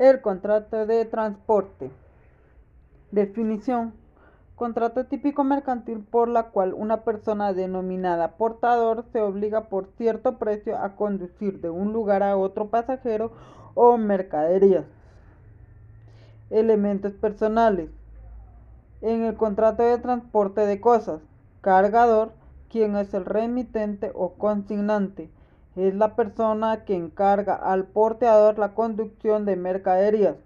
El contrato de transporte. Definición. Contrato típico mercantil por la cual una persona denominada portador se obliga por cierto precio a conducir de un lugar a otro pasajero o mercaderías. Elementos personales. En el contrato de transporte de cosas, cargador, quien es el remitente o consignante, es la persona que encarga al porteador la conducción de mercaderías.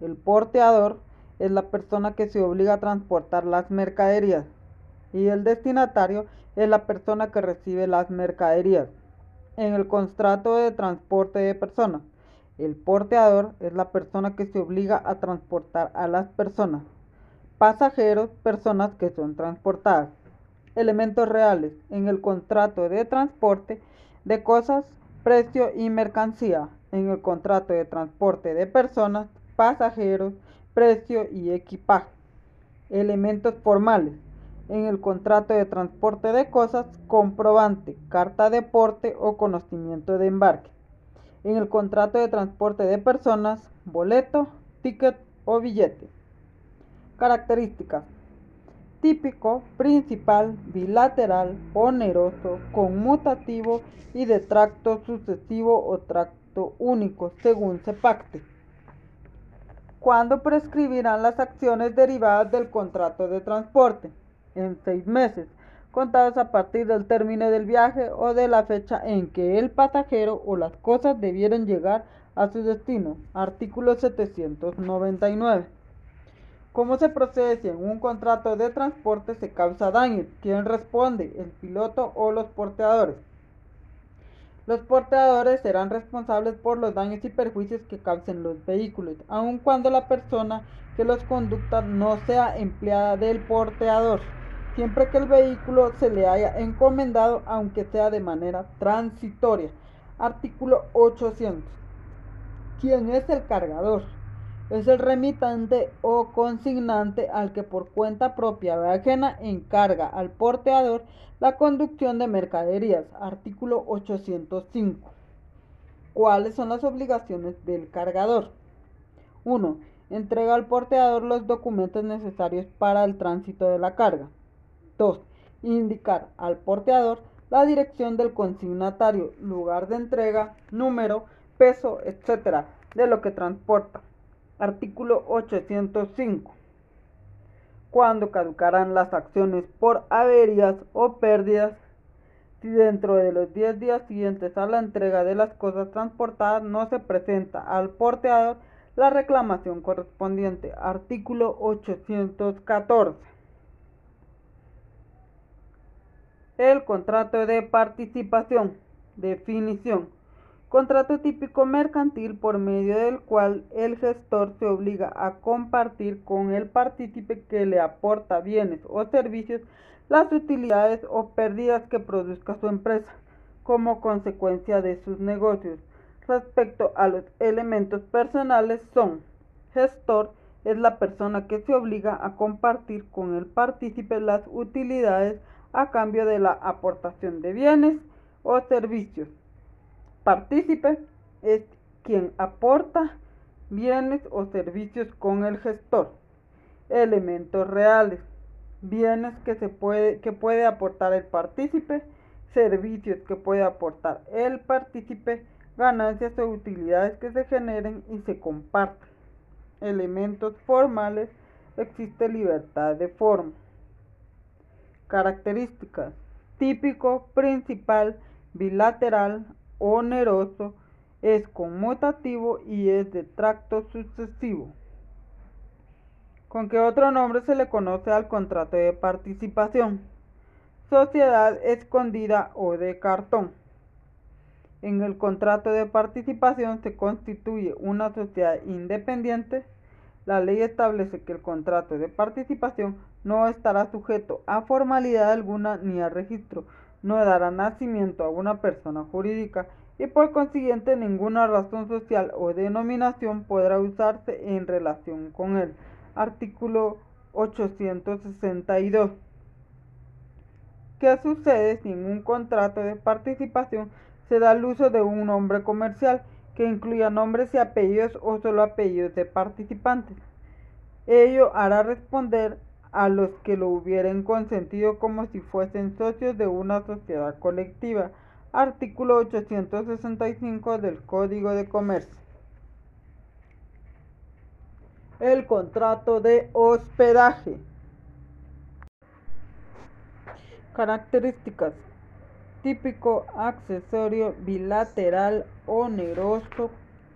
El porteador es la persona que se obliga a transportar las mercaderías y el destinatario es la persona que recibe las mercaderías. En el contrato de transporte de personas, el porteador es la persona que se obliga a transportar a las personas. Pasajeros, personas que son transportadas. Elementos reales. En el contrato de transporte de cosas, precio y mercancía. En el contrato de transporte de personas, pasajeros, precio y equipaje. Elementos formales. En el contrato de transporte de cosas, comprobante, carta de porte o conocimiento de embarque. En el contrato de transporte de personas, boleto, ticket o billete. Características. Típico, principal, bilateral, oneroso, conmutativo y de tracto sucesivo o tracto único, según se pacte. ¿Cuándo prescribirán las acciones derivadas del contrato de transporte? En seis meses, contados a partir del término del viaje o de la fecha en que el pasajero o las cosas debieron llegar a su destino. Artículo 799. ¿Cómo se procede si en un contrato de transporte se causa daño? ¿Quién responde? ¿El piloto o los porteadores? Los porteadores serán responsables por los daños y perjuicios que causen los vehículos, aun cuando la persona que los conducta no sea empleada del porteador, siempre que el vehículo se le haya encomendado, aunque sea de manera transitoria. Artículo 800. ¿Quién es el cargador? Es el remitante o consignante al que por cuenta propia o ajena encarga al porteador la conducción de mercaderías. Artículo 805. ¿Cuáles son las obligaciones del cargador? 1. Entrega al porteador los documentos necesarios para el tránsito de la carga. 2. Indicar al porteador la dirección del consignatario, lugar de entrega, número, peso, etc. de lo que transporta. Artículo 805 cuando caducarán las acciones por averías o pérdidas si dentro de los 10 días siguientes a la entrega de las cosas transportadas no se presenta al porteador la reclamación correspondiente. Artículo 814. El contrato de participación. Definición. Contrato típico mercantil por medio del cual el gestor se obliga a compartir con el partícipe que le aporta bienes o servicios las utilidades o pérdidas que produzca su empresa como consecuencia de sus negocios. Respecto a los elementos personales son gestor es la persona que se obliga a compartir con el partícipe las utilidades a cambio de la aportación de bienes o servicios partícipe es quien aporta bienes o servicios con el gestor. Elementos reales. Bienes que, se puede, que puede aportar el partícipe, servicios que puede aportar el partícipe, ganancias o utilidades que se generen y se comparten. Elementos formales. Existe libertad de forma. Características. Típico, principal, bilateral, oneroso, es conmutativo y es de tracto sucesivo. ¿Con qué otro nombre se le conoce al contrato de participación? Sociedad escondida o de cartón. En el contrato de participación se constituye una sociedad independiente. La ley establece que el contrato de participación no estará sujeto a formalidad alguna ni a registro, no dará nacimiento a una persona jurídica y por consiguiente ninguna razón social o denominación podrá usarse en relación con él. Artículo 862. ¿Qué sucede si en un contrato de participación se da el uso de un nombre comercial que incluya nombres y apellidos o solo apellidos de participantes. Ello hará responder a los que lo hubieran consentido como si fuesen socios de una sociedad colectiva. Artículo 865 del Código de Comercio. El contrato de hospedaje. Características. Típico accesorio bilateral oneroso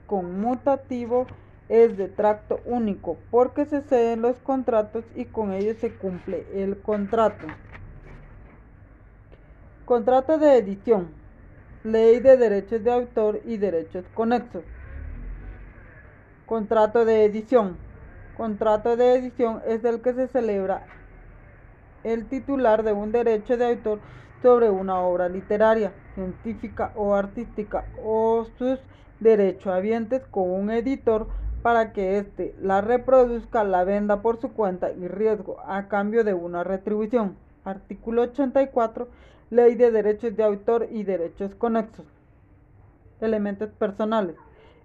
conmutativo es de tracto único porque se ceden los contratos y con ello se cumple el contrato. Contrato de edición. Ley de derechos de autor y derechos conexos. Contrato de edición. Contrato de edición es el que se celebra el titular de un derecho de autor sobre una obra literaria, científica o artística o sus derechohabientes con un editor para que éste la reproduzca, la venda por su cuenta y riesgo a cambio de una retribución. Artículo 84. Ley de derechos de autor y derechos conexos. Elementos personales.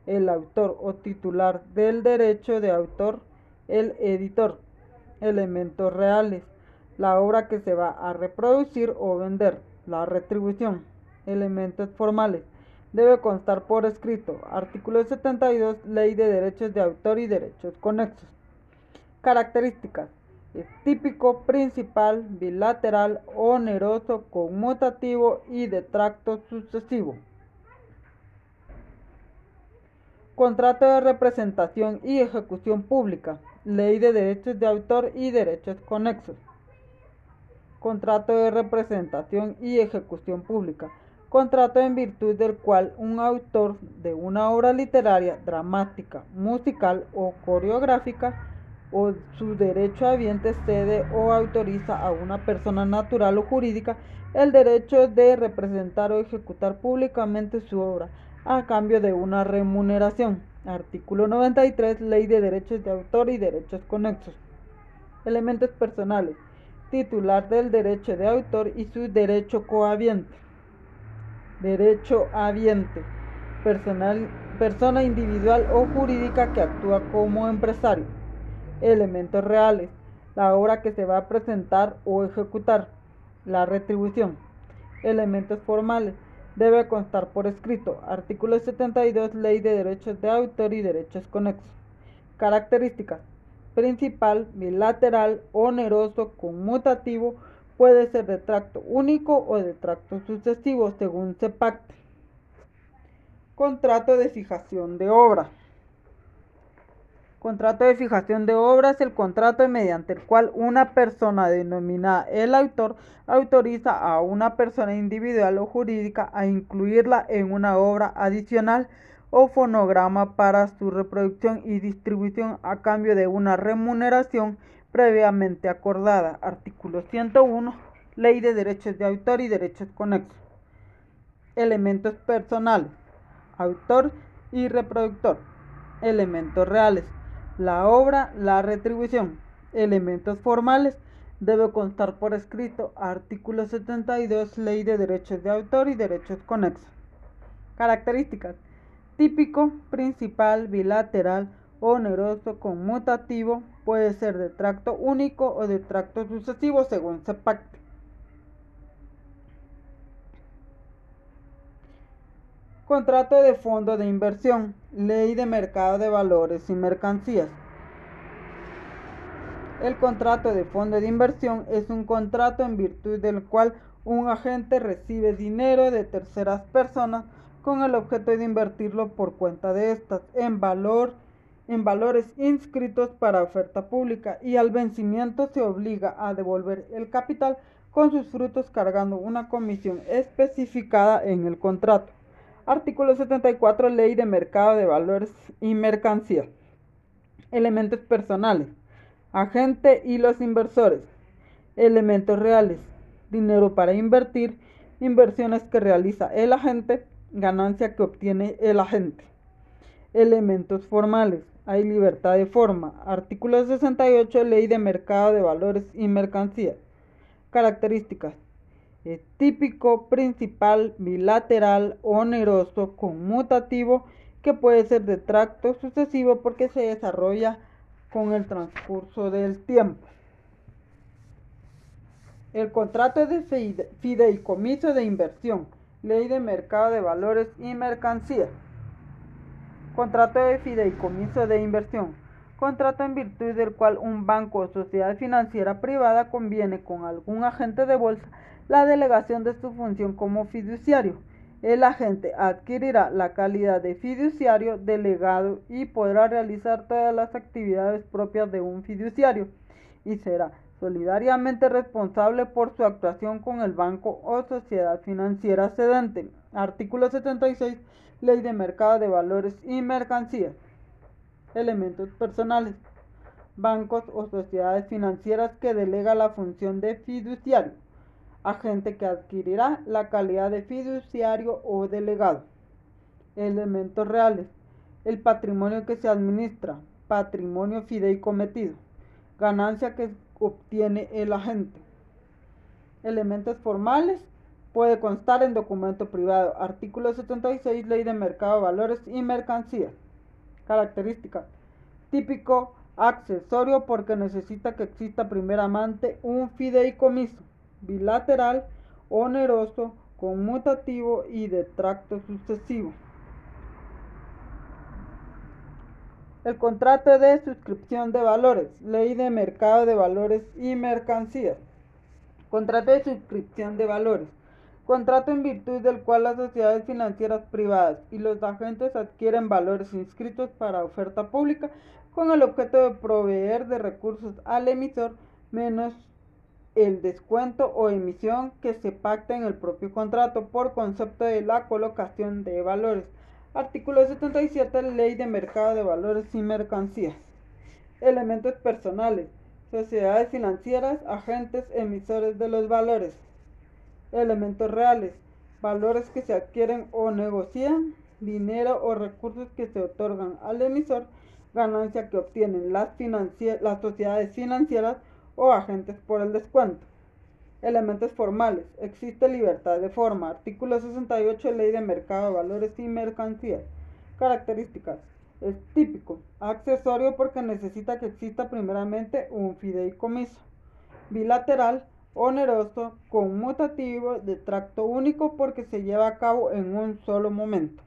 El autor o titular del derecho de autor, el editor. Elementos reales la obra que se va a reproducir o vender, la retribución, elementos formales. Debe constar por escrito. Artículo 72, Ley de Derechos de Autor y Derechos Conexos. Características. Típico, principal, bilateral, oneroso, conmutativo y de tracto sucesivo. Contrato de representación y ejecución pública. Ley de derechos de autor y derechos conexos contrato de representación y ejecución pública, contrato en virtud del cual un autor de una obra literaria, dramática, musical o coreográfica o su derecho habiente cede o autoriza a una persona natural o jurídica el derecho de representar o ejecutar públicamente su obra a cambio de una remuneración. Artículo 93, Ley de Derechos de Autor y Derechos Conexos. Elementos personales titular del derecho de autor y su derecho cohabiente. Derecho habiente. Personal, persona individual o jurídica que actúa como empresario. Elementos reales. La obra que se va a presentar o ejecutar. La retribución. Elementos formales. Debe constar por escrito. Artículo 72. Ley de derechos de autor y derechos conexos. Características principal, bilateral, oneroso, conmutativo, puede ser de tracto único o de tracto sucesivo según se pacte. Contrato de fijación de obra. Contrato de fijación de obra es el contrato mediante el cual una persona denominada el autor autoriza a una persona individual o jurídica a incluirla en una obra adicional o fonograma para su reproducción y distribución a cambio de una remuneración previamente acordada. Artículo 101. Ley de derechos de autor y derechos conexos. Elementos personales. Autor y reproductor. Elementos reales. La obra, la retribución. Elementos formales. Debe constar por escrito. Artículo 72. Ley de derechos de autor y derechos conexos. Características típico, principal, bilateral, oneroso, conmutativo, puede ser de tracto único o de tracto sucesivo según se pacte. Contrato de fondo de inversión, ley de mercado de valores y mercancías. El contrato de fondo de inversión es un contrato en virtud del cual un agente recibe dinero de terceras personas con el objeto de invertirlo por cuenta de estas en valor en valores inscritos para oferta pública y al vencimiento se obliga a devolver el capital con sus frutos cargando una comisión especificada en el contrato. Artículo 74 Ley de Mercado de Valores y Mercancías. Elementos personales. Agente y los inversores. Elementos reales. Dinero para invertir. Inversiones que realiza el agente ganancia que obtiene el agente. Elementos formales. Hay libertad de forma. Artículo 68, Ley de Mercado de Valores y Mercancías. Características. típico, principal, bilateral, oneroso, conmutativo, que puede ser de tracto sucesivo porque se desarrolla con el transcurso del tiempo. El contrato de fideicomiso de inversión, ley de mercado de valores y mercancías. Contrato de fideicomiso de inversión. Contrato en virtud del cual un banco o sociedad financiera privada conviene con algún agente de bolsa la delegación de su función como fiduciario. El agente adquirirá la calidad de fiduciario delegado y podrá realizar todas las actividades propias de un fiduciario y será solidariamente responsable por su actuación con el banco o sociedad financiera cedente. Artículo 76, Ley de Mercado de Valores y Mercancías. Elementos personales. Bancos o sociedades financieras que delega la función de fiduciario. Agente que adquirirá la calidad de fiduciario o delegado. Elementos reales. El patrimonio que se administra. Patrimonio fideicometido. Ganancia que obtiene el agente. Elementos formales puede constar en documento privado. Artículo 76, Ley de Mercado de Valores y Mercancías. Características. Típico accesorio porque necesita que exista primeramente un fideicomiso bilateral, oneroso, conmutativo y de tracto sucesivo. El contrato de suscripción de valores, ley de mercado de valores y mercancías. Contrato de suscripción de valores. Contrato en virtud del cual las sociedades financieras privadas y los agentes adquieren valores inscritos para oferta pública con el objeto de proveer de recursos al emisor menos el descuento o emisión que se pacta en el propio contrato por concepto de la colocación de valores Artículo 77. Ley de Mercado de Valores y Mercancías. Elementos personales. Sociedades financieras, agentes emisores de los valores. Elementos reales. Valores que se adquieren o negocian. Dinero o recursos que se otorgan al emisor. Ganancia que obtienen las, las sociedades financieras o agentes por el descuento. Elementos formales. Existe libertad de forma. Artículo 68, Ley de Mercado de Valores y Mercancías. Características. Es típico. Accesorio porque necesita que exista primeramente un fideicomiso. Bilateral. Oneroso. Conmutativo. De tracto único porque se lleva a cabo en un solo momento.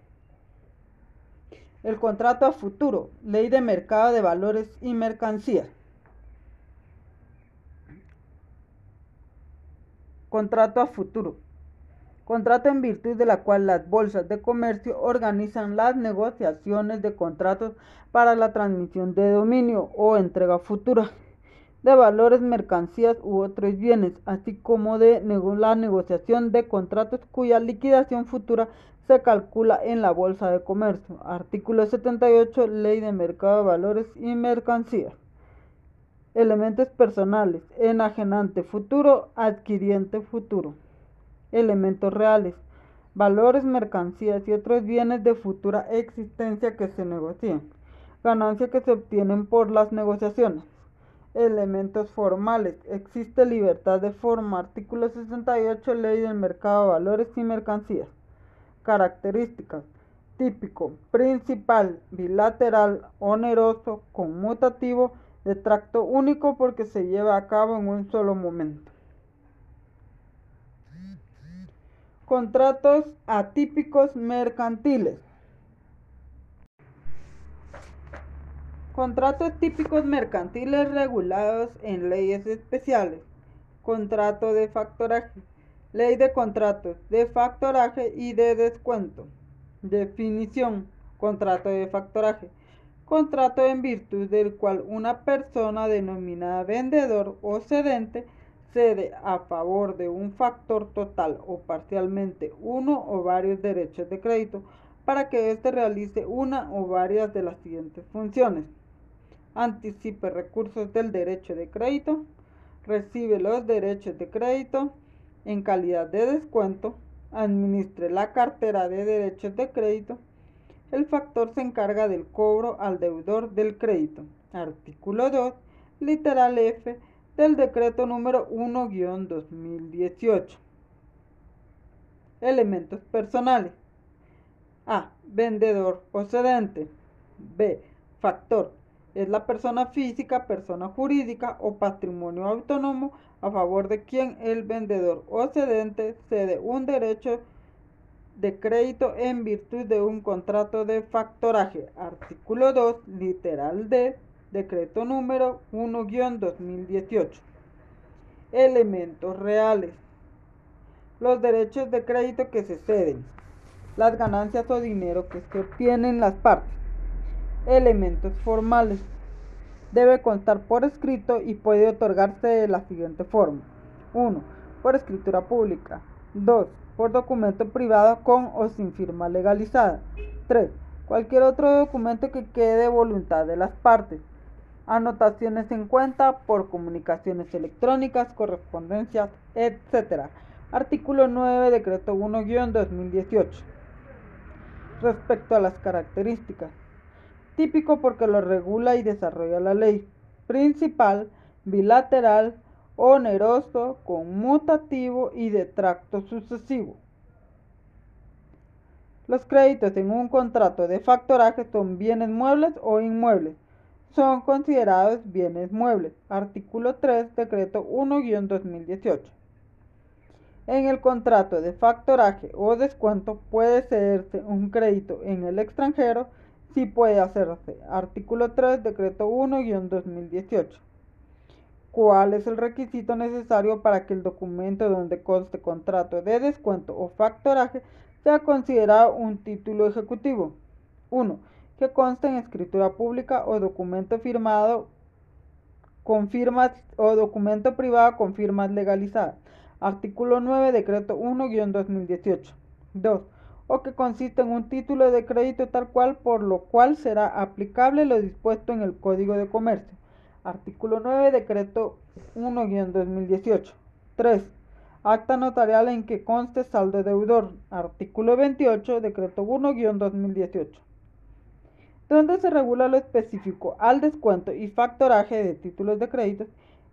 El contrato a futuro. Ley de Mercado de Valores y Mercancías. Contrato a futuro. Contrato en virtud de la cual las bolsas de comercio organizan las negociaciones de contratos para la transmisión de dominio o entrega futura de valores, mercancías u otros bienes, así como de la negociación de contratos cuya liquidación futura se calcula en la bolsa de comercio. Artículo 78, Ley de Mercado de Valores y Mercancías elementos personales, enajenante futuro, adquiriente futuro, elementos reales, valores, mercancías y otros bienes de futura existencia que se negocian, ganancias que se obtienen por las negociaciones. Elementos formales. Existe libertad de forma. Artículo 68, Ley del Mercado de Valores y Mercancías. Características. Típico, principal, bilateral, oneroso, conmutativo, de tracto único porque se lleva a cabo en un solo momento. Contratos atípicos mercantiles. Contratos típicos mercantiles regulados en leyes especiales. Contrato de factoraje. Ley de contratos de factoraje y de descuento. Definición. Contrato de factoraje contrato en virtud del cual una persona denominada vendedor o cedente cede a favor de un factor total o parcialmente uno o varios derechos de crédito para que éste realice una o varias de las siguientes funciones. Anticipe recursos del derecho de crédito, recibe los derechos de crédito en calidad de descuento, administre la cartera de derechos de crédito, el factor se encarga del cobro al deudor del crédito. Artículo 2, literal F del decreto número 1-2018. Elementos personales. A. Vendedor o. B. Factor. Es la persona física, persona jurídica o patrimonio autónomo a favor de quien el vendedor o cedente cede un derecho de crédito en virtud de un contrato de factoraje. Artículo 2, literal D, decreto número 1-2018. Elementos reales. Los derechos de crédito que se ceden. Las ganancias o dinero que se obtienen las partes. Elementos formales. Debe constar por escrito y puede otorgarse de la siguiente forma. 1. Por escritura pública. 2 por documento privado con o sin firma legalizada. 3. Cualquier otro documento que quede de voluntad de las partes. Anotaciones en cuenta por comunicaciones electrónicas, correspondencias, etc. Artículo 9, decreto 1-2018. Respecto a las características. Típico porque lo regula y desarrolla la ley. Principal, bilateral, oneroso, conmutativo y de tracto sucesivo. Los créditos en un contrato de factoraje son bienes muebles o inmuebles. Son considerados bienes muebles. Artículo 3, decreto 1-2018. En el contrato de factoraje o descuento puede cederse un crédito en el extranjero si puede hacerse. Artículo 3, decreto 1-2018 cuál es el requisito necesario para que el documento donde conste contrato de descuento o factoraje sea considerado un título ejecutivo. 1. Que conste en escritura pública o documento firmado con firmas o documento privado con firmas legalizadas. Artículo 9, decreto 1-2018. 2. O que consiste en un título de crédito tal cual por lo cual será aplicable lo dispuesto en el Código de Comercio. Artículo 9, decreto 1-2018. 3. Acta notarial en que conste saldo deudor. Artículo 28, decreto 1-2018. Donde se regula lo específico al descuento y factoraje de títulos de crédito,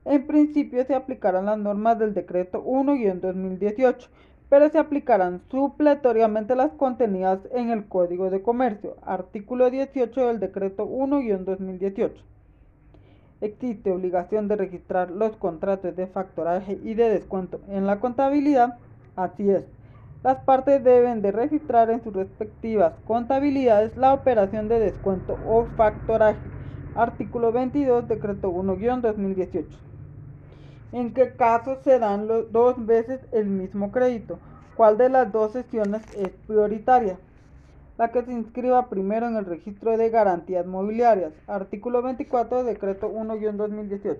en principio se aplicarán las normas del decreto 1-2018, pero se aplicarán supletoriamente las contenidas en el Código de Comercio. Artículo 18 del decreto 1-2018 existe obligación de registrar los contratos de factoraje y de descuento en la contabilidad, así es. Las partes deben de registrar en sus respectivas contabilidades la operación de descuento o factoraje. Artículo 22, decreto 1-2018. ¿En qué casos se dan dos veces el mismo crédito? ¿Cuál de las dos sesiones es prioritaria? la que se inscriba primero en el registro de garantías mobiliarias. Artículo 24, decreto 1-2018.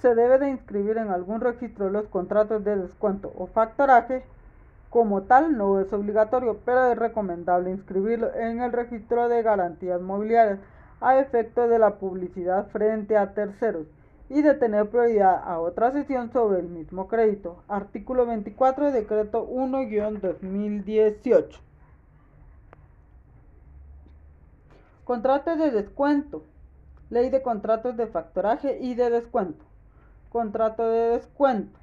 Se debe de inscribir en algún registro los contratos de descuento o factoraje. Como tal, no es obligatorio, pero es recomendable inscribirlo en el registro de garantías mobiliarias a efecto de la publicidad frente a terceros y de tener prioridad a otra sesión sobre el mismo crédito. Artículo 24, decreto 1-2018. Contratos de descuento. Ley de contratos de factoraje y de descuento. Contrato de descuento.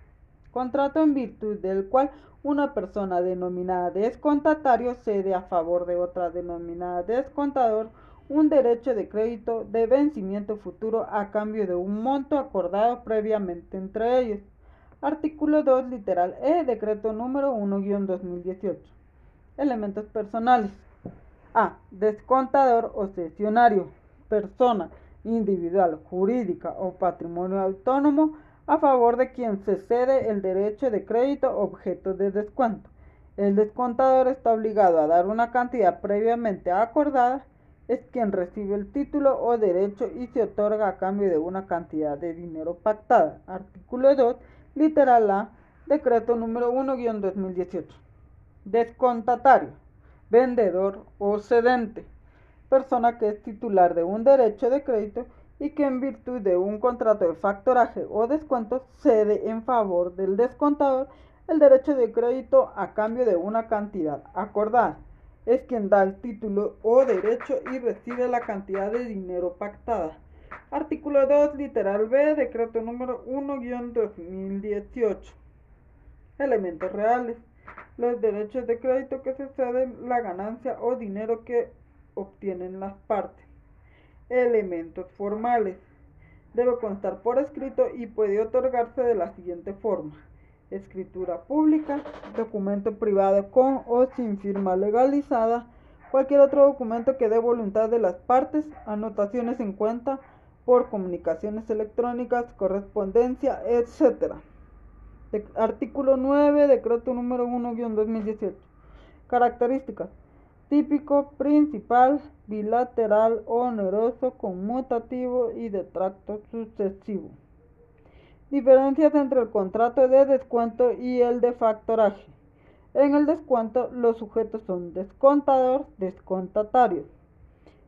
Contrato en virtud del cual una persona denominada descontatario cede a favor de otra denominada descontador un derecho de crédito de vencimiento futuro a cambio de un monto acordado previamente entre ellos. Artículo 2, literal E, decreto número 1-2018. Elementos personales. A. Descontador o cesionario. Persona individual, jurídica o patrimonio autónomo a favor de quien se cede el derecho de crédito objeto de descuento. El descontador está obligado a dar una cantidad previamente acordada, es quien recibe el título o derecho y se otorga a cambio de una cantidad de dinero pactada. Artículo 2, literal A, decreto número 1-2018. Descontatario vendedor o cedente, persona que es titular de un derecho de crédito y que en virtud de un contrato de factoraje o descuento cede en favor del descontador el derecho de crédito a cambio de una cantidad acordada. Es quien da el título o derecho y recibe la cantidad de dinero pactada. Artículo 2, literal B, decreto número 1-2018. Elementos reales. Los derechos de crédito que se ceden, la ganancia o dinero que obtienen las partes. Elementos formales. Debe constar por escrito y puede otorgarse de la siguiente forma. Escritura pública, documento privado con o sin firma legalizada, cualquier otro documento que dé voluntad de las partes, anotaciones en cuenta por comunicaciones electrónicas, correspondencia, etc. artículo 9, decreto número 1-2018. Características. Típico, principal, bilateral, oneroso, conmutativo y de tracto sucesivo. Diferencias entre el contrato de descuento y el de factoraje. En el descuento, los sujetos son descontador, descontatario.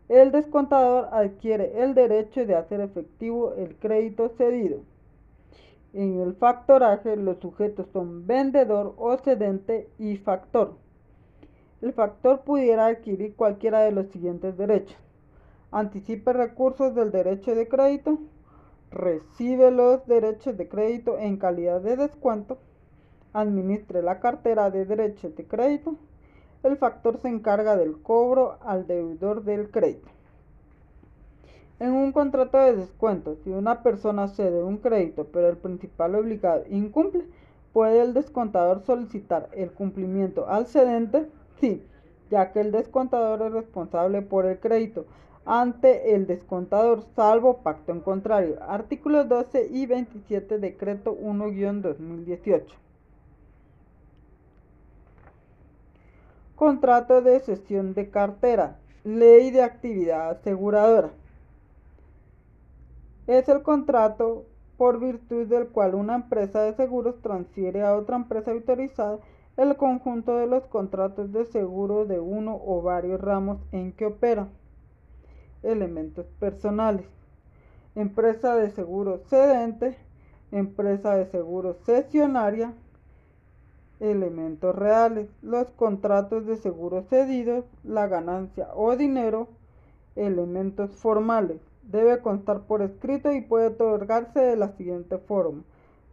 El descontador adquiere el derecho de hacer efectivo el crédito cedido. En el factoraje, los sujetos son vendedor o cedente y factor. El factor pudiera adquirir cualquiera de los siguientes derechos. Anticipe recursos del derecho de crédito. Recibe los derechos de crédito en calidad de descuento administre la cartera de derechos de crédito, el factor se encarga del cobro al deudor del crédito. En un contrato de descuento, si una persona cede un crédito pero el principal obligado incumple, puede el descontador solicitar el cumplimiento al cedente, sí, ya que el descontador es responsable por el crédito ante el descontador, salvo pacto en contrario. Artículos 12 y 27, decreto 1-2018. Contrato de cesión de cartera. Ley de actividad aseguradora. Es el contrato por virtud del cual una empresa de seguros transfiere a otra empresa autorizada el conjunto de los contratos de seguro de uno o varios ramos en que opera. Elementos personales. Empresa de seguros cedente, empresa de seguros cesionaria, elementos reales, los contratos de seguro cedidos, la ganancia o dinero, elementos formales. Debe constar por escrito y puede otorgarse de la siguiente forma.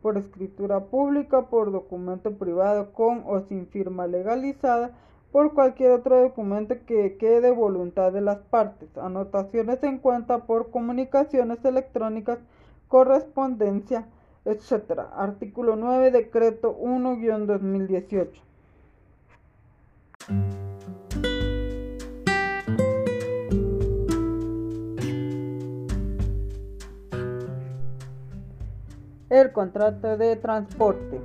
Por escritura pública, por documento privado con o sin firma legalizada, por cualquier otro documento que quede voluntad de las partes. Anotaciones en cuenta por comunicaciones electrónicas, correspondencia, etc. Artículo 9, decreto 1-2018. El contrato de transporte.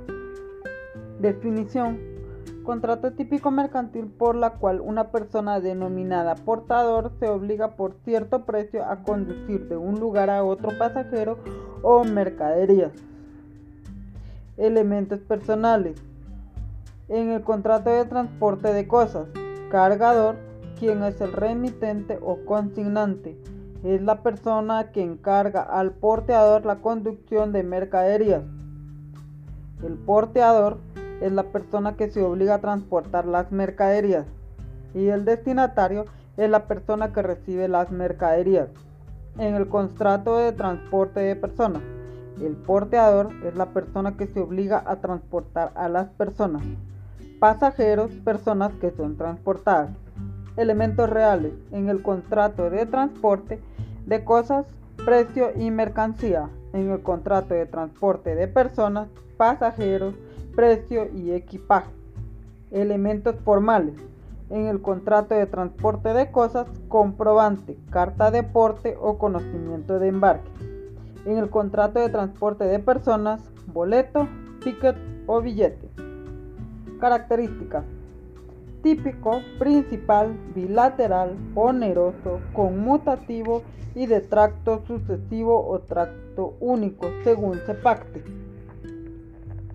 Definición. Contrato típico mercantil por la cual una persona denominada portador se obliga por cierto precio a conducir de un lugar a otro pasajero o mercaderías elementos personales. En el contrato de transporte de cosas, cargador, quien es el remitente o consignante, es la persona que encarga al porteador la conducción de mercaderías. El porteador es la persona que se obliga a transportar las mercaderías y el destinatario es la persona que recibe las mercaderías. En el contrato de transporte de personas, el porteador es la persona que se obliga a transportar a las personas. Pasajeros, personas que son transportadas. Elementos reales en el contrato de transporte de cosas, precio y mercancía. En el contrato de transporte de personas, pasajeros, precio y equipaje. Elementos formales. En el contrato de transporte de cosas, comprobante, carta de porte o conocimiento de embarque en el contrato de transporte de personas, boleto, ticket o billete. Características. Típico, principal, bilateral, oneroso, conmutativo y de tracto sucesivo o tracto único, según se pacte.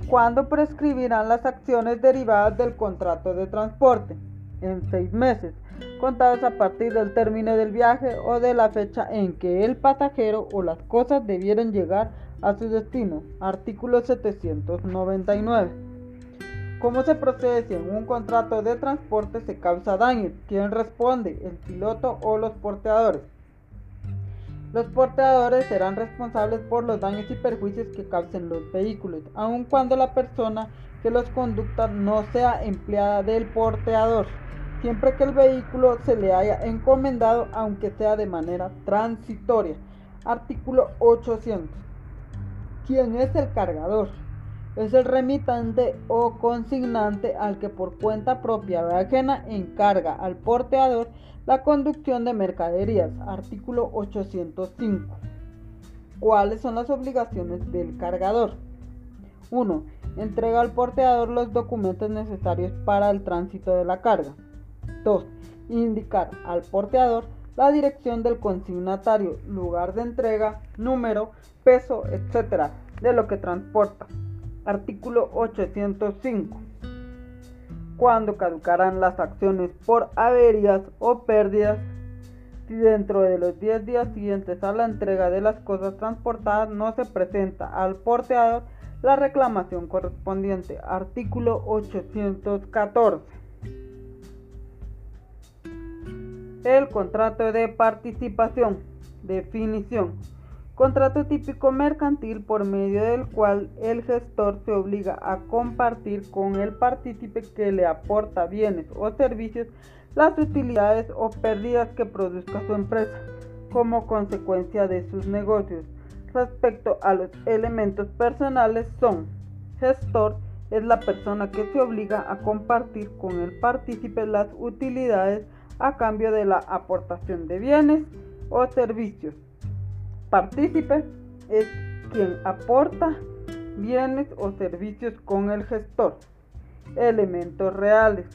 ¿Cuándo prescribirán las acciones derivadas del contrato de transporte? En seis meses contados a partir del término del viaje o de la fecha en que el pasajero o las cosas debieron llegar a su destino. Artículo 799. ¿Cómo se procede si en un contrato de transporte se causa daño? ¿Quién responde? ¿El piloto o los porteadores? Los porteadores serán responsables por los daños y perjuicios que causen los vehículos, aun cuando la persona que los conducta no sea empleada del porteador, siempre que el vehículo se le haya encomendado, aunque sea de manera transitoria. Artículo 800. ¿Quién es el cargador? Es el remitante o consignante al que por cuenta propia o ajena encarga al porteador la conducción de mercaderías. Artículo 805. ¿Cuáles son las obligaciones del cargador? 1. Entrega al porteador los documentos necesarios para el tránsito de la carga. 2. Indicar al porteador la dirección del consignatario, lugar de entrega, número, peso, etc. de lo que transporta. Artículo 805. Cuando caducarán las acciones por averías o pérdidas, si dentro de los 10 días siguientes a la entrega de las cosas transportadas no se presenta al porteador la reclamación correspondiente. Artículo 814. El contrato de participación. Definición. Contrato típico mercantil por medio del cual el gestor se obliga a compartir con el partícipe que le aporta bienes o servicios las utilidades o pérdidas que produzca su empresa como consecuencia de sus negocios. Respecto a los elementos personales son gestor es la persona que se obliga a compartir con el partícipe las utilidades a cambio de la aportación de bienes o servicios. Partícipe es quien aporta bienes o servicios con el gestor. Elementos reales.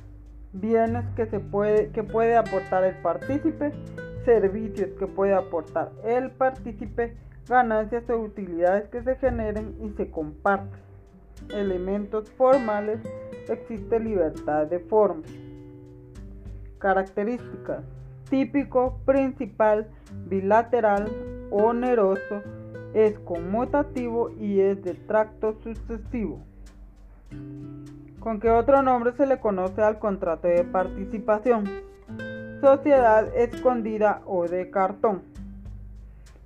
Bienes que, se puede, que puede aportar el partícipe. Servicios que puede aportar el partícipe. Ganancias o utilidades que se generen y se comparten. Elementos formales. Existe libertad de forma. Características. Típico, principal, bilateral, oneroso, es conmutativo y es de tracto sucesivo. ¿Con qué otro nombre se le conoce al contrato de participación? Sociedad escondida o de cartón.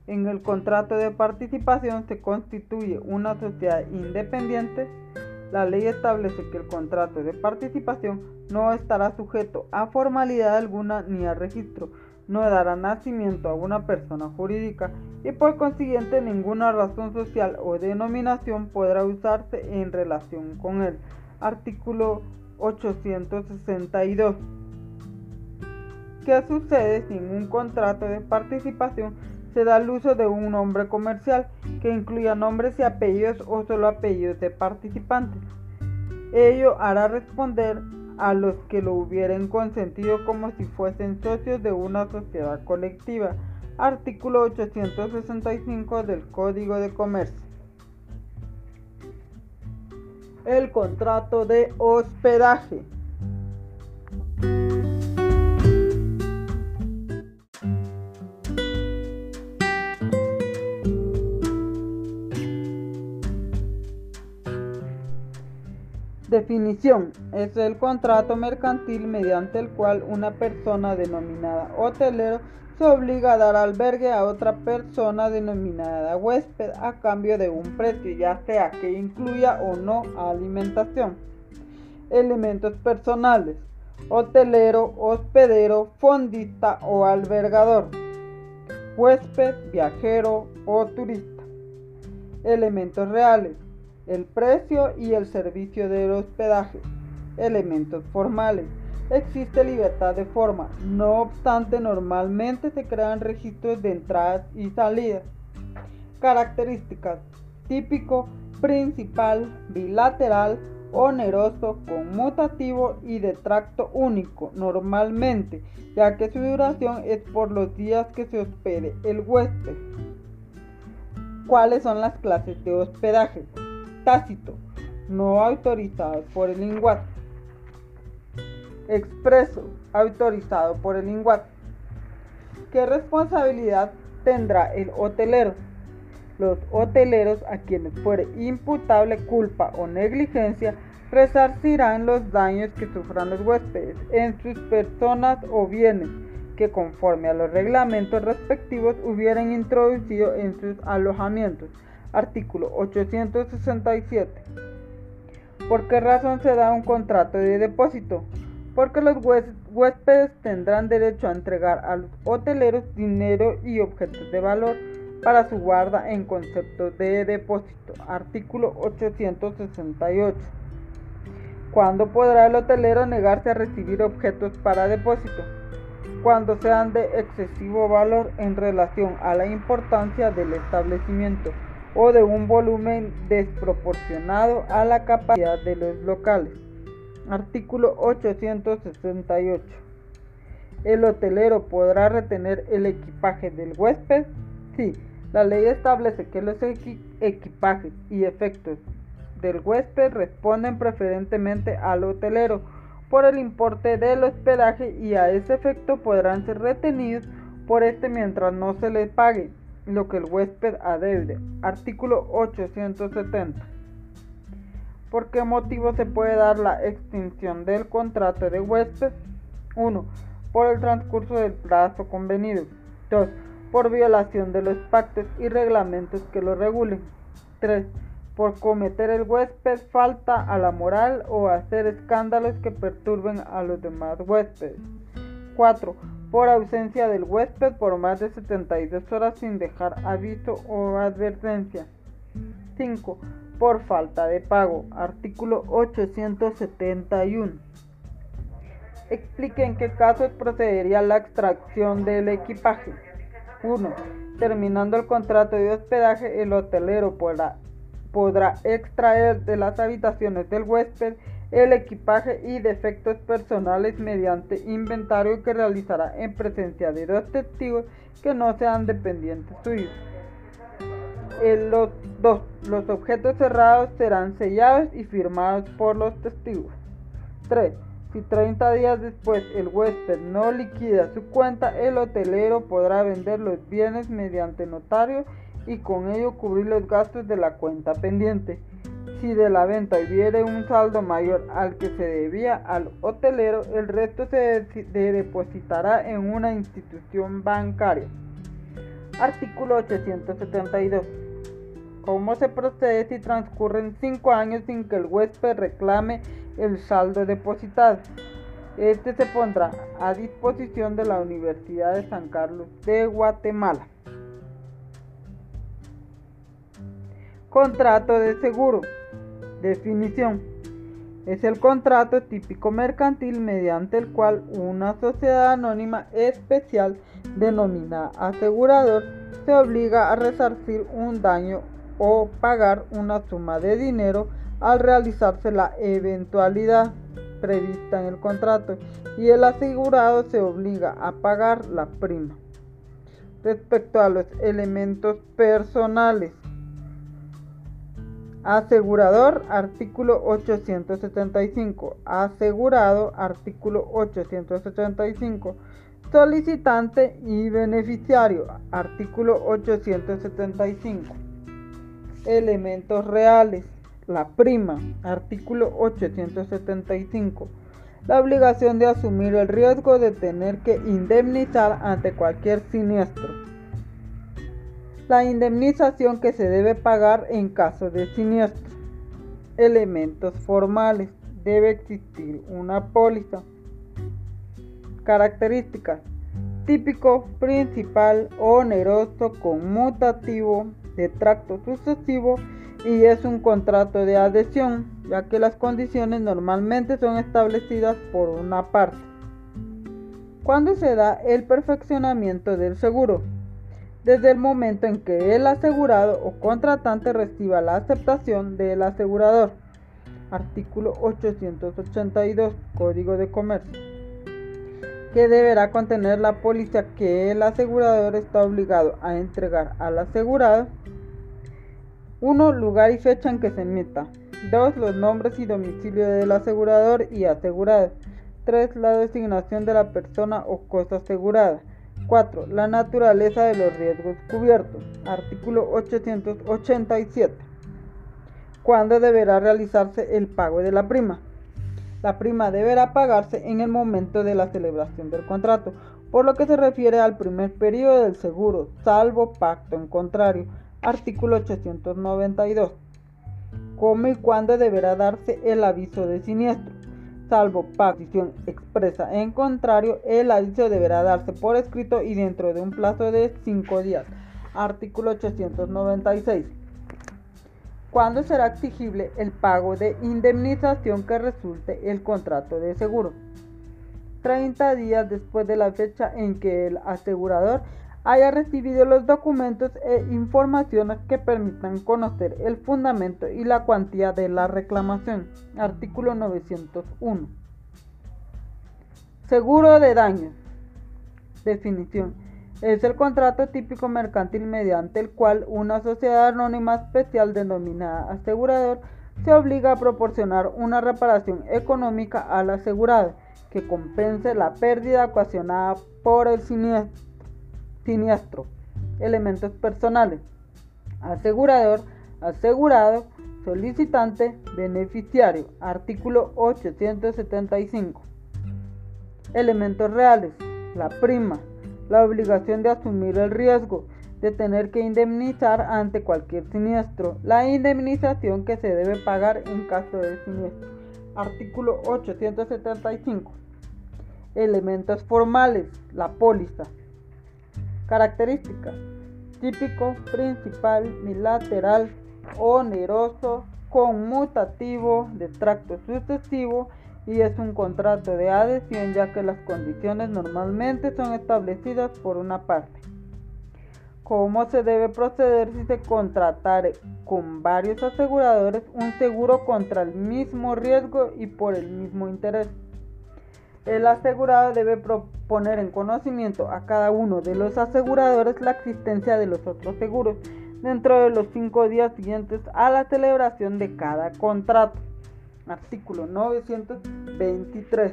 En el contrato de participación se constituye una sociedad independiente la ley establece que el contrato de participación no estará sujeto a formalidad alguna ni a registro, no dará nacimiento a una persona jurídica y por consiguiente ninguna razón social o denominación podrá usarse en relación con él. Artículo 862. ¿Qué sucede si en un contrato de participación se da el uso de un nombre comercial que incluya nombres y apellidos o solo apellidos de participantes. Ello hará responder a los que lo hubieran consentido como si fuesen socios de una sociedad colectiva. Artículo 865 del Código de Comercio. El contrato de hospedaje. Definición. Es el contrato mercantil mediante el cual una persona denominada hotelero se obliga a dar albergue a otra persona denominada huésped a cambio de un precio, ya sea que incluya o no alimentación. Elementos personales. Hotelero, hospedero, fondista o albergador. Huésped, viajero o turista. Elementos reales el precio y el servicio del hospedaje. Elementos formales. Existe libertad de forma, no obstante normalmente se crean registros de entradas y salidas. Características. Típico, principal, bilateral, oneroso, conmutativo y de tracto único, normalmente, ya que su duración es por los días que se hospede el huésped. ¿Cuáles son las clases de hospedaje? Tácito, no autorizado por el INGUAT. Expreso, autorizado por el INGUAT. ¿Qué responsabilidad tendrá el hotelero? Los hoteleros a quienes fuere imputable culpa o negligencia resarcirán los daños que sufran los huéspedes en sus personas o bienes que conforme a los reglamentos respectivos hubieran introducido en sus alojamientos. Artículo 867. ¿Por qué razón se da un contrato de depósito? Porque los huéspedes tendrán derecho a entregar a los hoteleros dinero y objetos de valor para su guarda en concepto de depósito. Artículo 868. ¿Cuándo podrá el hotelero negarse a recibir objetos para depósito? Cuando sean de excesivo valor en relación a la importancia del establecimiento o de un volumen desproporcionado a la capacidad de los locales. Artículo 868. El hotelero podrá retener el equipaje del huésped si la ley establece que los equipajes y efectos del huésped responden preferentemente al hotelero por el importe del hospedaje y a ese efecto podrán ser retenidos por este mientras no se les pague lo que el huésped adeude. Artículo 870. ¿Por qué motivo se puede dar la extinción del contrato de huésped? 1. Por el transcurso del plazo convenido. 2 por violación de los pactos y reglamentos que lo regulen. 3. Por cometer el huésped falta a la moral o hacer escándalos que perturben a los demás huéspedes. 4. Por ausencia del huésped por más de 72 horas sin dejar aviso o advertencia. 5. Por falta de pago. Artículo 871. Explique en qué casos procedería la extracción del equipaje. 1. Terminando el contrato de hospedaje, el hotelero podrá, podrá extraer de las habitaciones del huésped el equipaje y defectos personales mediante inventario que realizará en presencia de dos testigos que no sean dependientes suyos. los, dos, los objetos cerrados serán sellados y firmados por los testigos. 3. Si 30 días después el huésped no liquida su cuenta, el hotelero podrá vender los bienes mediante notario y con ello cubrir los gastos de la cuenta pendiente. Si de la venta hubiere un saldo mayor al que se debía al hotelero, el resto se depositará en una institución bancaria. Artículo 872. ¿Cómo se procede si transcurren 5 años sin que el huésped reclame el saldo depositado. Este se pondrá a disposición de la Universidad de San Carlos de Guatemala. Contrato de seguro. Definición. Es el contrato típico mercantil mediante el cual una sociedad anónima especial denominada asegurador se obliga a resarcir un daño o pagar una suma de dinero al realizarse la eventualidad prevista en el contrato y el asegurado se obliga a pagar la prima. Respecto a los elementos personales, asegurador artículo 875, asegurado artículo 875, solicitante y beneficiario artículo 875, elementos reales la prima, artículo 875. La obligación de asumir el riesgo de tener que indemnizar ante cualquier siniestro. La indemnización que se debe pagar en caso de siniestro. Elementos formales. Debe existir una póliza. Características. Típico, principal, oneroso, conmutativo, de tracto sucesivo y es un contrato de adhesión, ya que las condiciones normalmente son establecidas por una parte. ¿Cuándo se da el perfeccionamiento del seguro? Desde el momento en que el asegurado o contratante reciba la aceptación del asegurador. Artículo 882 Código de Comercio. Que deberá contener la póliza que el asegurador está obligado a entregar al asegurado 1. Lugar y fecha en que se emita. 2. Los nombres y domicilio del asegurador y asegurado. 3. La designación de la persona o cosa asegurada. 4. La naturaleza de los riesgos cubiertos. Artículo 887. ¿Cuándo deberá realizarse el pago de la prima? La prima deberá pagarse en el momento de la celebración del contrato por lo que se refiere al primer periodo del seguro, salvo pacto en contrario. Artículo 892. ¿Cómo y cuándo deberá darse el aviso de siniestro? Salvo pacto expresa en contrario, el aviso deberá darse por escrito y dentro de un plazo de cinco días. Artículo 896. ¿Cuándo será exigible el pago de indemnización que resulte el contrato de seguro? 30 días después de la fecha en que el asegurador haya recibido los documentos e informaciones que permitan conocer el fundamento y la cuantía de la reclamación. Artículo 901. Seguro de daños. Definición. Es el contrato típico mercantil mediante el cual una sociedad anónima especial denominada asegurador se obliga a proporcionar una reparación económica al asegurado que compense la pérdida ocasionada por el siniestro. Elementos personales. Asegurador, asegurado, solicitante, beneficiario. Artículo 875. Elementos reales. La prima. La obligación de asumir el riesgo de tener que indemnizar ante cualquier siniestro. La indemnización que se debe pagar en caso de siniestro. Artículo 875. Elementos formales. La póliza. Características. Típico, principal, bilateral, oneroso, conmutativo, de tracto sucesivo y es un contrato de adhesión ya que las condiciones normalmente son establecidas por una parte. ¿Cómo se debe proceder si se contratare con varios aseguradores un seguro contra el mismo riesgo y por el mismo interés? El asegurado debe proponer en conocimiento a cada uno de los aseguradores la existencia de los otros seguros dentro de los cinco días siguientes a la celebración de cada contrato. Artículo 923.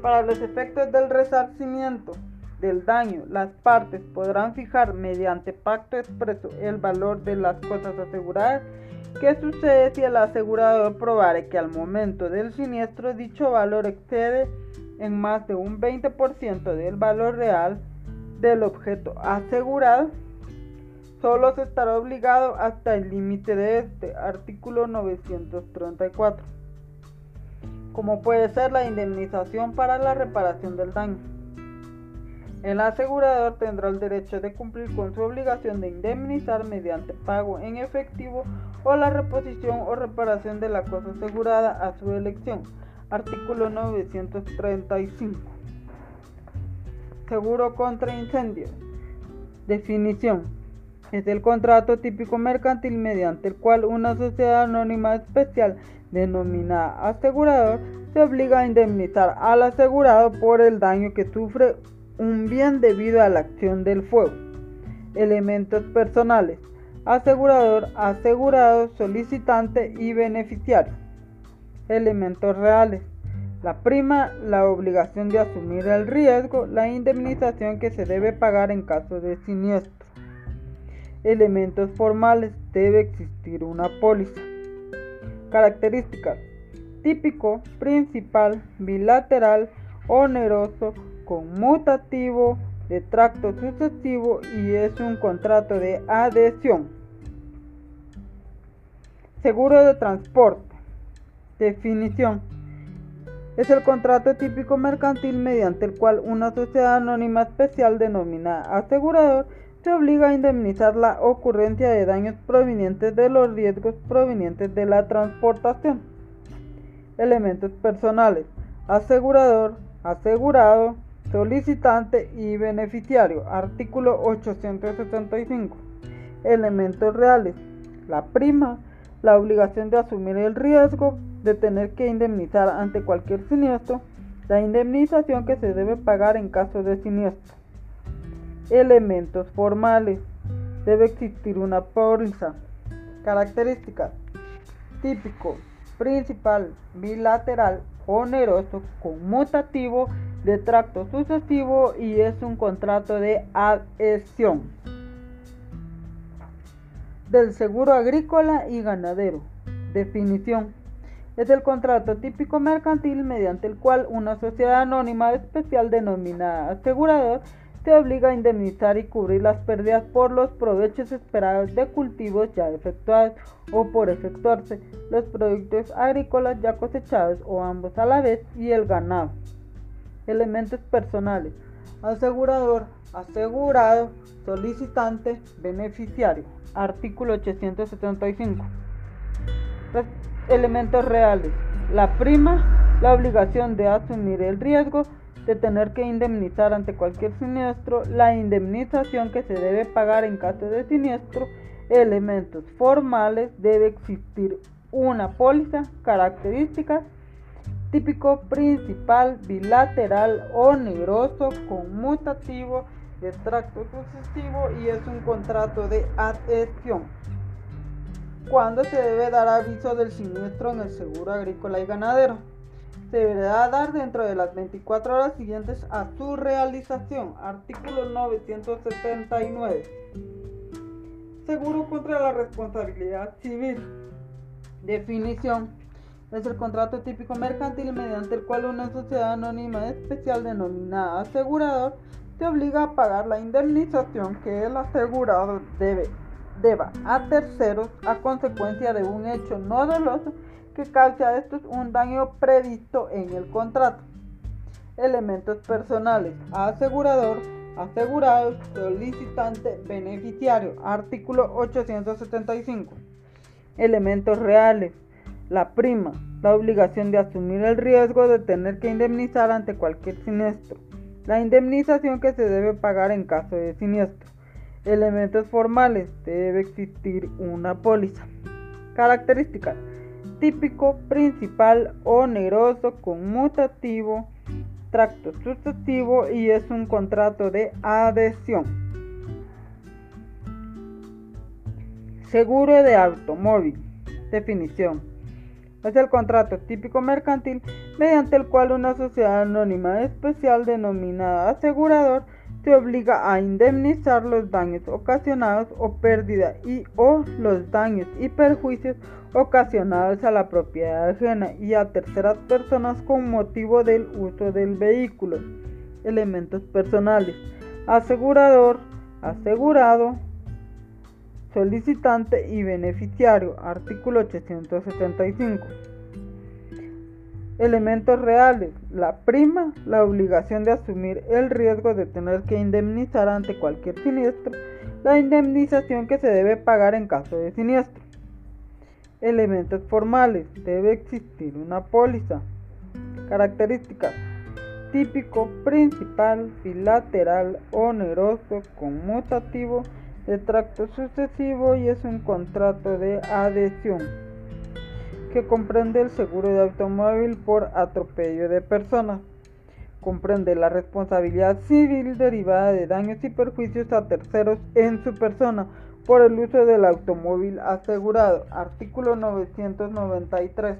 Para los efectos del resarcimiento del daño, las partes podrán fijar mediante pacto expreso el valor de las cosas aseguradas ¿Qué sucede si el asegurador probare que al momento del siniestro dicho valor excede en más de un 20% del valor real del objeto asegurado? Solo se estará obligado hasta el límite de este artículo 934, como puede ser la indemnización para la reparación del daño. El asegurador tendrá el derecho de cumplir con su obligación de indemnizar mediante pago en efectivo o la reposición o reparación de la cosa asegurada a su elección. Artículo 935. Seguro contra incendios. Definición. Es el contrato típico mercantil mediante el cual una sociedad anónima especial denominada asegurador se obliga a indemnizar al asegurado por el daño que sufre un bien debido a la acción del fuego. Elementos personales. Asegurador, asegurado, solicitante y beneficiario. Elementos reales. La prima, la obligación de asumir el riesgo, la indemnización que se debe pagar en caso de siniestro. Elementos formales. Debe existir una póliza. Características. Típico, principal, bilateral, oneroso, conmutativo de tracto sucesivo y es un contrato de adhesión. Seguro de transporte. Definición. Es el contrato típico mercantil mediante el cual una sociedad anónima especial denominada asegurador se obliga a indemnizar la ocurrencia de daños provenientes de los riesgos provenientes de la transportación. Elementos personales. Asegurador, asegurado, solicitante y beneficiario. Artículo 875. Elementos reales. La prima, la obligación de asumir el riesgo de tener que indemnizar ante cualquier siniestro, la indemnización que se debe pagar en caso de siniestro. Elementos formales. Debe existir una póliza. Características. Típico, principal, bilateral, oneroso, conmutativo, de tracto sucesivo y es un contrato de adhesión del seguro agrícola y ganadero. Definición. es el contrato típico mercantil mediante el cual una sociedad anónima especial denominada asegurador se obliga a indemnizar y cubrir las pérdidas por los provechos esperados de cultivos ya efectuados o por efectuarse, los productos agrícolas ya cosechados o ambos a la vez y el ganado. Elementos personales. Asegurador, asegurado, solicitante, beneficiario. Artículo 875 elementos reales. La prima, la obligación de asumir el riesgo de tener que indemnizar ante cualquier siniestro, la indemnización que se debe pagar en caso de siniestro, elementos formales, debe existir una póliza, características, típico, principal, bilateral, oneroso, conmutativo, extracto sucesivo y es un contrato de adhesión. ¿Cuándo se debe dar aviso del siniestro en el seguro agrícola y ganadero? Se deberá dar dentro de las 24 horas siguientes a su realización. Artículo 979. Seguro contra la responsabilidad civil. Definición. Es el contrato típico mercantil mediante el cual una sociedad anónima especial denominada asegurador se obliga a pagar la indemnización que el asegurado debe deba a terceros a consecuencia de un hecho no doloso que cause a estos un daño previsto en el contrato. Elementos personales. Asegurador, asegurado, solicitante, beneficiario. Artículo 875. Elementos reales. La prima, la obligación de asumir el riesgo de tener que indemnizar ante cualquier siniestro. La indemnización que se debe pagar en caso de siniestro. Elementos formales. Debe existir una póliza. Características. Típico, principal, oneroso, conmutativo, tracto sucesivo y es un contrato de adhesión. Seguro de automóvil. Definición. Es el contrato típico mercantil mediante el cual una sociedad anónima especial denominada asegurador se obliga a indemnizar los daños ocasionados o pérdida y o los daños y perjuicios ocasionados a la propiedad ajena y a terceras personas con motivo del uso del vehículo. Elementos personales. Asegurador, asegurado, solicitante y beneficiario. Artículo 875. Elementos reales. La prima, la obligación de asumir el riesgo de tener que indemnizar ante cualquier siniestro, la indemnización que se debe pagar en caso de siniestro. Elementos formales. Debe existir una póliza. Características. Típico, principal, bilateral, oneroso, conmutativo, de tracto sucesivo y es un contrato de adhesión que comprende el seguro de automóvil por atropello de personas. Comprende la responsabilidad civil derivada de daños y perjuicios a terceros en su persona por el uso del automóvil asegurado. Artículo 993.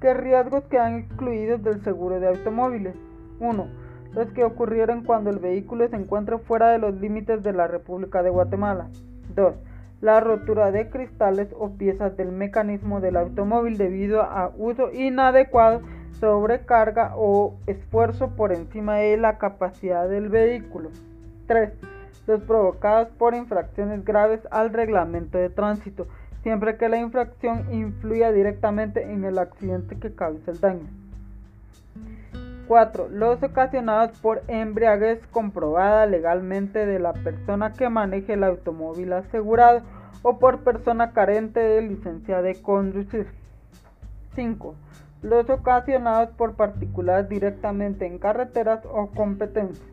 ¿Qué riesgos quedan excluidos del seguro de automóviles? 1. Los que ocurrieron cuando el vehículo se encuentra fuera de los límites de la República de Guatemala. 2 la rotura de cristales o piezas del mecanismo del automóvil debido a uso inadecuado, sobrecarga o esfuerzo por encima de la capacidad del vehículo. 3. Los provocados por infracciones graves al reglamento de tránsito, siempre que la infracción influya directamente en el accidente que causa el daño. 4. Los ocasionados por embriaguez comprobada legalmente de la persona que maneje el automóvil asegurado o por persona carente de licencia de conducir. 5. Los ocasionados por particulares directamente en carreteras o competencias.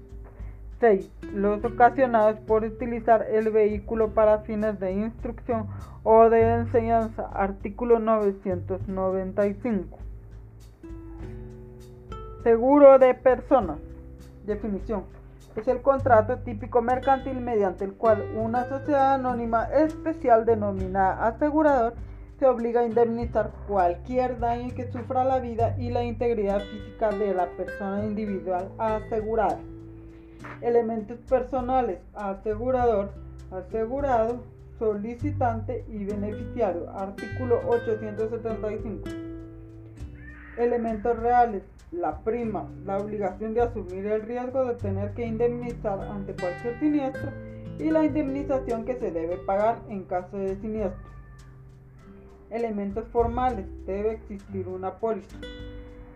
6. Los ocasionados por utilizar el vehículo para fines de instrucción o de enseñanza. Artículo 995. Seguro de personas. Definición. Es el contrato típico mercantil mediante el cual una sociedad anónima especial denominada asegurador se obliga a indemnizar cualquier daño que sufra la vida y la integridad física de la persona individual asegurada. Elementos personales. Asegurador, asegurado, solicitante y beneficiario. Artículo 875. Elementos reales. La prima, la obligación de asumir el riesgo de tener que indemnizar ante cualquier siniestro y la indemnización que se debe pagar en caso de siniestro. Elementos formales. Debe existir una póliza.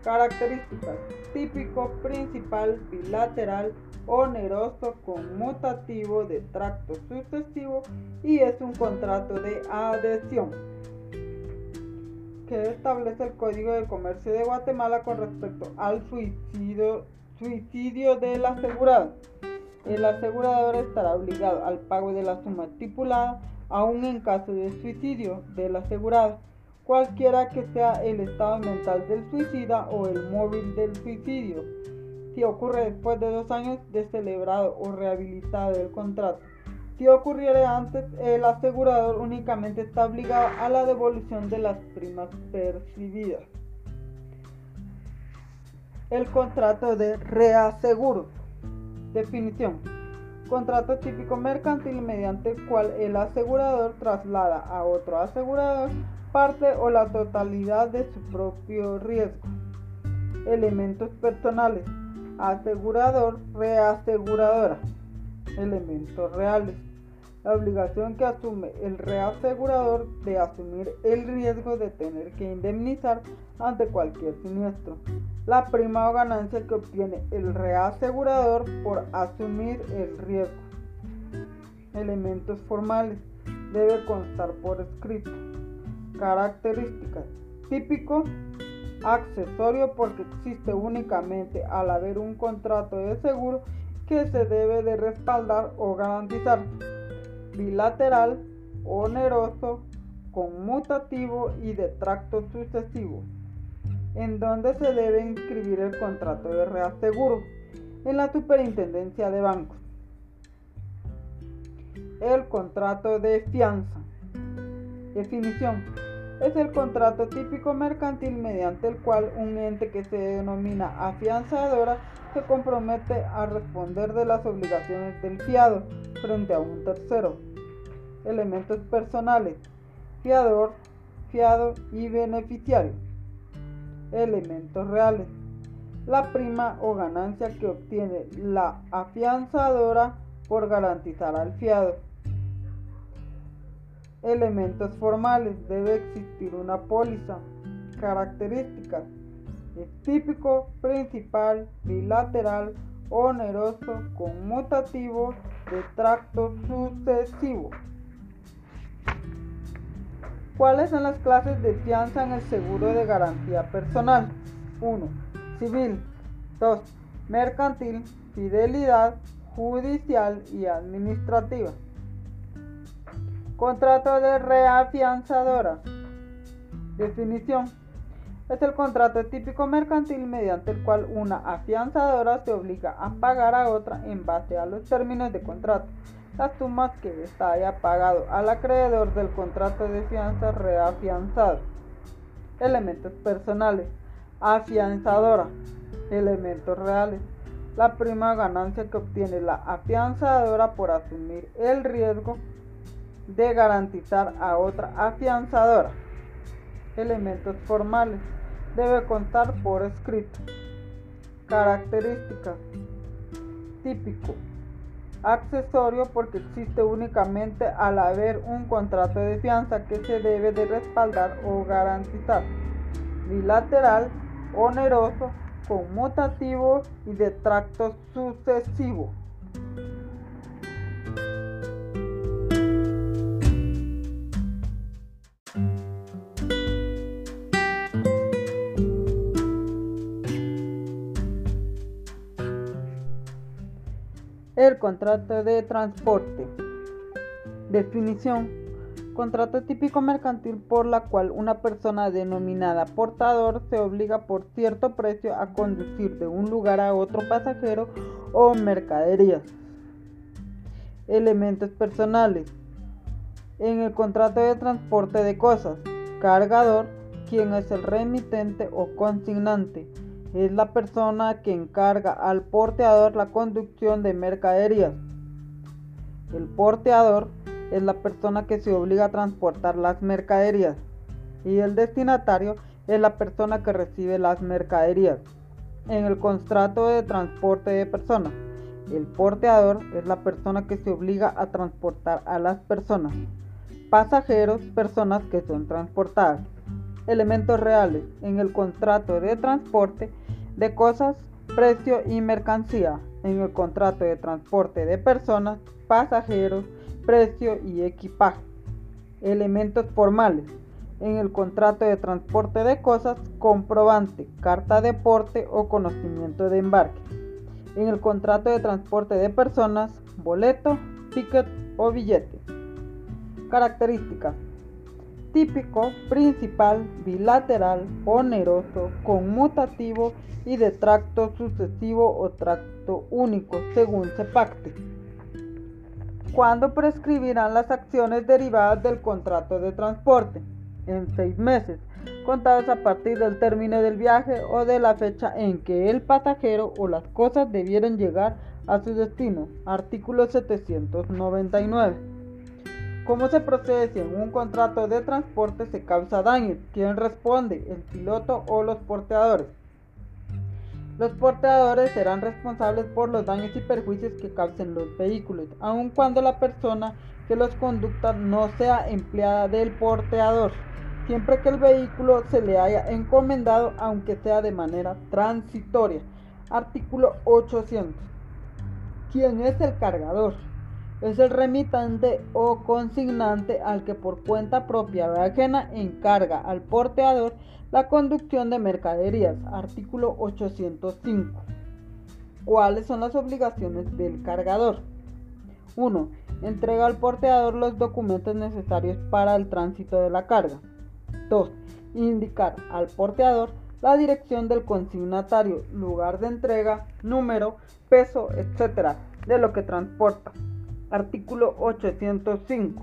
Características. Típico, principal, bilateral, oneroso, conmutativo, de tracto sucesivo y es un contrato de adhesión que establece el Código de Comercio de Guatemala con respecto al suicidio, suicidio del asegurado. El asegurador estará obligado al pago de la suma estipulada aún en caso de suicidio del asegurado cualquiera que sea el estado mental del suicida o el móvil del suicidio, si ocurre después de dos años de celebrado o rehabilitado el contrato. Si ocurriera antes, el asegurador únicamente está obligado a la devolución de las primas percibidas. El contrato de reaseguro. Definición. Contrato típico mercantil mediante el cual el asegurador traslada a otro asegurador parte o la totalidad de su propio riesgo. Elementos personales. Asegurador, reaseguradora. Elementos reales. La obligación que asume el reasegurador de asumir el riesgo de tener que indemnizar ante cualquier siniestro. La prima o ganancia que obtiene el reasegurador por asumir el riesgo. Elementos formales. Debe constar por escrito. Características. Típico, accesorio porque existe únicamente al haber un contrato de seguro que se debe de respaldar o garantizar. Bilateral, oneroso, conmutativo y de tracto sucesivo. En donde se debe inscribir el contrato de reaseguro en la superintendencia de bancos. El contrato de fianza. Definición es el contrato típico mercantil mediante el cual un ente que se denomina afianzadora se compromete a responder de las obligaciones del fiado frente a un tercero. Elementos personales, fiador, fiado y beneficiario. Elementos reales. La prima o ganancia que obtiene la afianzadora por garantizar al fiado. Elementos formales. Debe existir una póliza. Características. Es típico, principal, bilateral, oneroso, conmutativo, de tracto sucesivo. ¿Cuáles son las clases de fianza en el seguro de garantía personal? 1. Civil. 2. Mercantil, fidelidad, judicial y administrativa. Contrato de reafianzadora. Definición. Es el contrato típico mercantil mediante el cual una afianzadora se obliga a pagar a otra en base a los términos de contrato las sumas que ésta haya pagado al acreedor del contrato de fianza reafianzado. Elementos personales. Afianzadora. Elementos reales. La prima ganancia que obtiene la afianzadora por asumir el riesgo de garantizar a otra afianzadora. Elementos formales. Debe contar por escrito. Características. Típico. Accesorio porque existe únicamente al haber un contrato de fianza que se debe de respaldar o garantizar. Bilateral, oneroso, conmutativo y de tracto sucesivo. El contrato de transporte. Definición. Contrato típico mercantil por la cual una persona denominada portador se obliga por cierto precio a conducir de un lugar a otro pasajero o mercaderías. Elementos personales. En el contrato de transporte de cosas, cargador, quien es el remitente o consignante es la persona que encarga al porteador la conducción de mercaderías. El porteador es la persona que se obliga a transportar las mercaderías y el destinatario es la persona que recibe las mercaderías. En el contrato de transporte de personas, el porteador es la persona que se obliga a transportar a las personas. Pasajeros, personas que son transportadas. Elementos reales. En el contrato de transporte de cosas, precio y mercancía. En el contrato de transporte de personas, pasajeros, precio y equipaje. Elementos formales. En el contrato de transporte de cosas, comprobante, carta de porte o conocimiento de embarque. En el contrato de transporte de personas, boleto, ticket o billete. Características. Típico, principal, bilateral, oneroso, conmutativo y de tracto sucesivo o tracto único, según se pacte. ¿Cuándo prescribirán las acciones derivadas del contrato de transporte? En seis meses, contados a partir del término del viaje o de la fecha en que el pasajero o las cosas debieron llegar a su destino. Artículo 799. ¿Cómo se procede si en un contrato de transporte se causa daño? ¿Quién responde? ¿El piloto o los porteadores? Los porteadores serán responsables por los daños y perjuicios que causen los vehículos, aun cuando la persona que los conducta no sea empleada del porteador, siempre que el vehículo se le haya encomendado, aunque sea de manera transitoria. Artículo 800. ¿Quién es el cargador? Es el remitante o consignante al que por cuenta propia o ajena encarga al porteador la conducción de mercaderías, artículo 805. ¿Cuáles son las obligaciones del cargador? 1. Entrega al porteador los documentos necesarios para el tránsito de la carga. 2. Indicar al porteador la dirección del consignatario, lugar de entrega, número, peso, etc. de lo que transporta. Artículo 805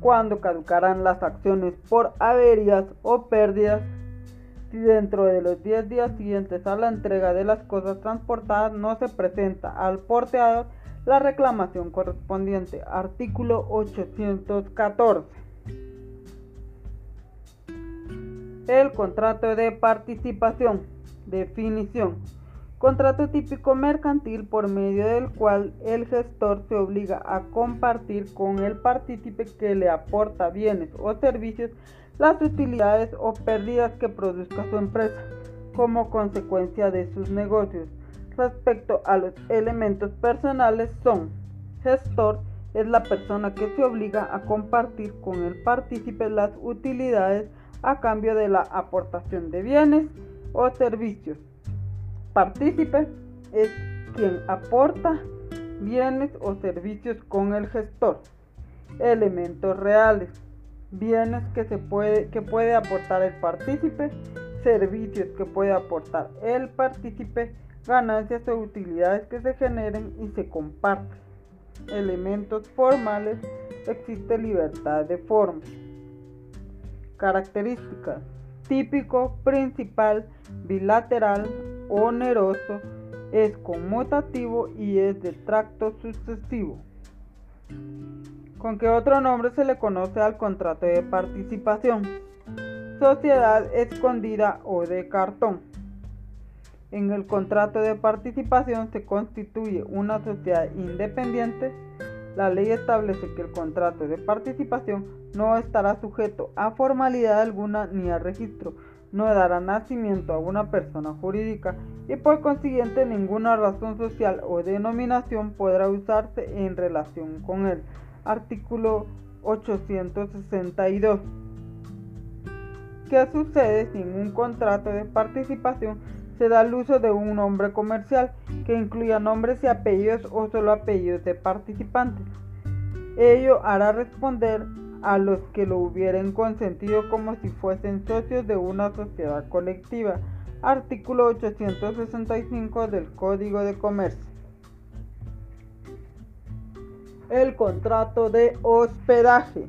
cuando caducarán las acciones por averías o pérdidas si dentro de los 10 días siguientes a la entrega de las cosas transportadas no se presenta al porteador la reclamación correspondiente. Artículo 814. El contrato de participación. Definición. Contrato típico mercantil por medio del cual el gestor se obliga a compartir con el partícipe que le aporta bienes o servicios las utilidades o pérdidas que produzca su empresa como consecuencia de sus negocios. Respecto a los elementos personales son gestor es la persona que se obliga a compartir con el partícipe las utilidades a cambio de la aportación de bienes o servicios partícipe es quien aporta bienes o servicios con el gestor. Elementos reales. Bienes que, se puede, que puede aportar el partícipe, servicios que puede aportar el partícipe, ganancias o utilidades que se generen y se comparten. Elementos formales. Existe libertad de forma. Características. Típico, principal, bilateral, oneroso, es conmutativo y es de tracto sucesivo. ¿Con qué otro nombre se le conoce al contrato de participación? Sociedad escondida o de cartón. En el contrato de participación se constituye una sociedad independiente. La ley establece que el contrato de participación no estará sujeto a formalidad alguna ni a registro no dará nacimiento a una persona jurídica y por consiguiente ninguna razón social o denominación podrá usarse en relación con él. Artículo 862. ¿Qué sucede si en un contrato de participación se da el uso de un nombre comercial que incluya nombres y apellidos o solo apellidos de participantes? Ello hará responder a los que lo hubieran consentido como si fuesen socios de una sociedad colectiva. Artículo 865 del Código de Comercio. El contrato de hospedaje.